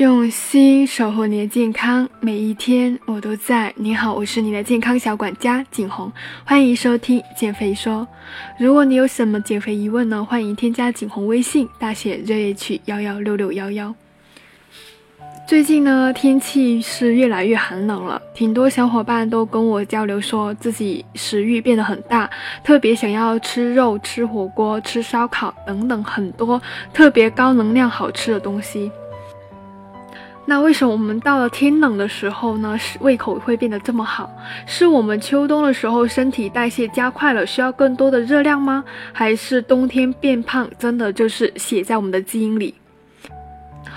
用心守护你的健康，每一天我都在。你好，我是你的健康小管家景红，欢迎收听减肥说。如果你有什么减肥疑问呢，欢迎添加景红微信，大写 ZH 幺幺六六幺幺。最近呢，天气是越来越寒冷了，挺多小伙伴都跟我交流说自己食欲变得很大，特别想要吃肉、吃火锅、吃烧烤等等很多特别高能量好吃的东西。那为什么我们到了天冷的时候呢，是胃口会变得这么好？是我们秋冬的时候身体代谢加快了，需要更多的热量吗？还是冬天变胖真的就是写在我们的基因里？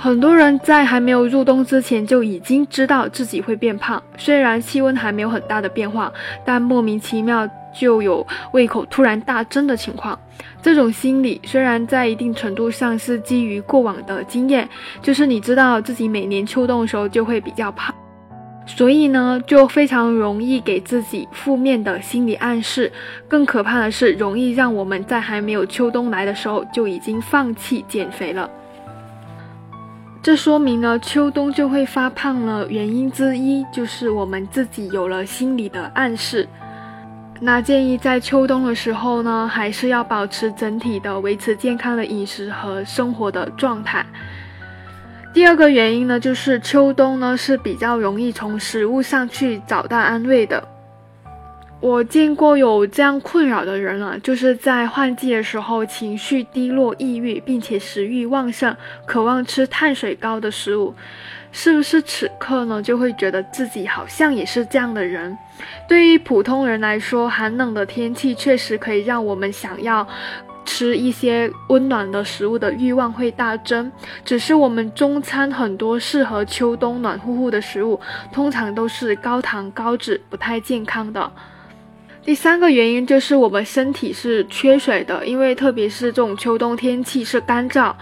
很多人在还没有入冬之前就已经知道自己会变胖，虽然气温还没有很大的变化，但莫名其妙。就有胃口突然大增的情况，这种心理虽然在一定程度上是基于过往的经验，就是你知道自己每年秋冬的时候就会比较胖，所以呢就非常容易给自己负面的心理暗示。更可怕的是，容易让我们在还没有秋冬来的时候就已经放弃减肥了。这说明呢，秋冬就会发胖了。原因之一就是我们自己有了心理的暗示。那建议在秋冬的时候呢，还是要保持整体的维持健康的饮食和生活的状态。第二个原因呢，就是秋冬呢是比较容易从食物上去找到安慰的。我见过有这样困扰的人啊，就是在换季的时候情绪低落、抑郁，并且食欲旺盛，渴望吃碳水高的食物。是不是此刻呢，就会觉得自己好像也是这样的人？对于普通人来说，寒冷的天气确实可以让我们想要吃一些温暖的食物的欲望会大增。只是我们中餐很多适合秋冬暖乎乎的食物，通常都是高糖高脂，不太健康的。第三个原因就是我们身体是缺水的，因为特别是这种秋冬天气是干燥，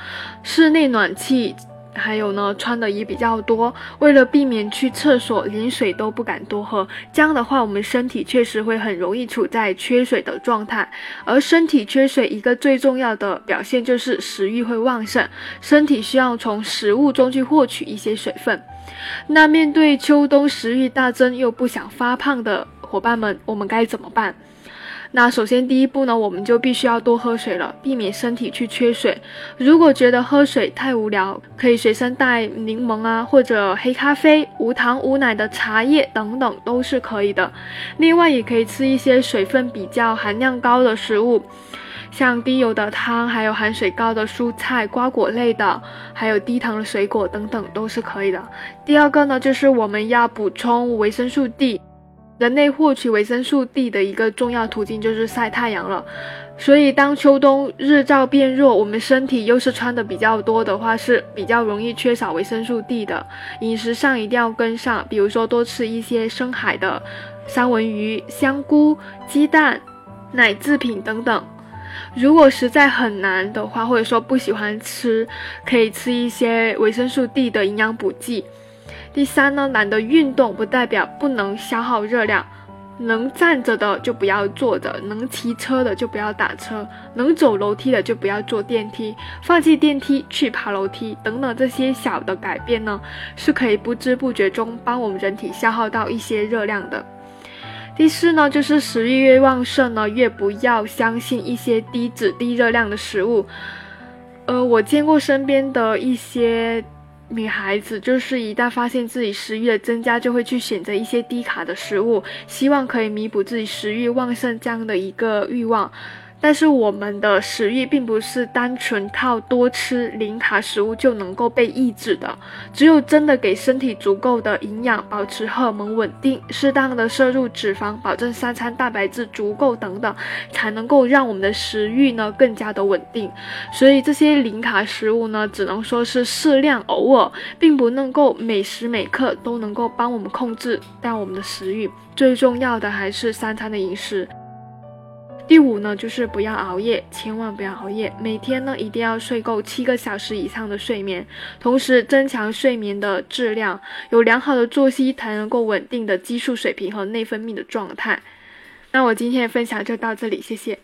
室内暖气。还有呢，穿的也比较多，为了避免去厕所连水都不敢多喝，这样的话，我们身体确实会很容易处在缺水的状态。而身体缺水一个最重要的表现就是食欲会旺盛，身体需要从食物中去获取一些水分。那面对秋冬食欲大增又不想发胖的伙伴们，我们该怎么办？那首先第一步呢，我们就必须要多喝水了，避免身体去缺水。如果觉得喝水太无聊，可以随身带柠檬啊，或者黑咖啡、无糖无奶的茶叶等等都是可以的。另外也可以吃一些水分比较含量高的食物，像低油的汤，还有含水高的蔬菜、瓜果类的，还有低糖的水果等等都是可以的。第二个呢，就是我们要补充维生素 D。人类获取维生素 D 的一个重要途径就是晒太阳了，所以当秋冬日照变弱，我们身体又是穿的比较多的话，是比较容易缺少维生素 D 的。饮食上一定要跟上，比如说多吃一些深海的三文鱼、香菇、鸡蛋、奶制品等等。如果实在很难的话，或者说不喜欢吃，可以吃一些维生素 D 的营养补剂。第三呢，懒得运动不代表不能消耗热量，能站着的就不要坐着，能骑车的就不要打车，能走楼梯的就不要坐电梯，放弃电梯去爬楼梯等等这些小的改变呢，是可以不知不觉中帮我们人体消耗到一些热量的。第四呢，就是食欲越旺盛呢，越不要相信一些低脂低热量的食物。呃，我见过身边的一些。女孩子就是一旦发现自己食欲的增加，就会去选择一些低卡的食物，希望可以弥补自己食欲旺盛这样的一个欲望。但是我们的食欲并不是单纯靠多吃零卡食物就能够被抑制的，只有真的给身体足够的营养，保持荷尔蒙稳定，适当的摄入脂肪，保证三餐蛋白质足够等等，才能够让我们的食欲呢更加的稳定。所以这些零卡食物呢，只能说是适量偶尔，并不能够每时每刻都能够帮我们控制掉我们的食欲。最重要的还是三餐的饮食。第五呢，就是不要熬夜，千万不要熬夜。每天呢，一定要睡够七个小时以上的睡眠，同时增强睡眠的质量。有良好的作息，才能够稳定的激素水平和内分泌的状态。那我今天的分享就到这里，谢谢。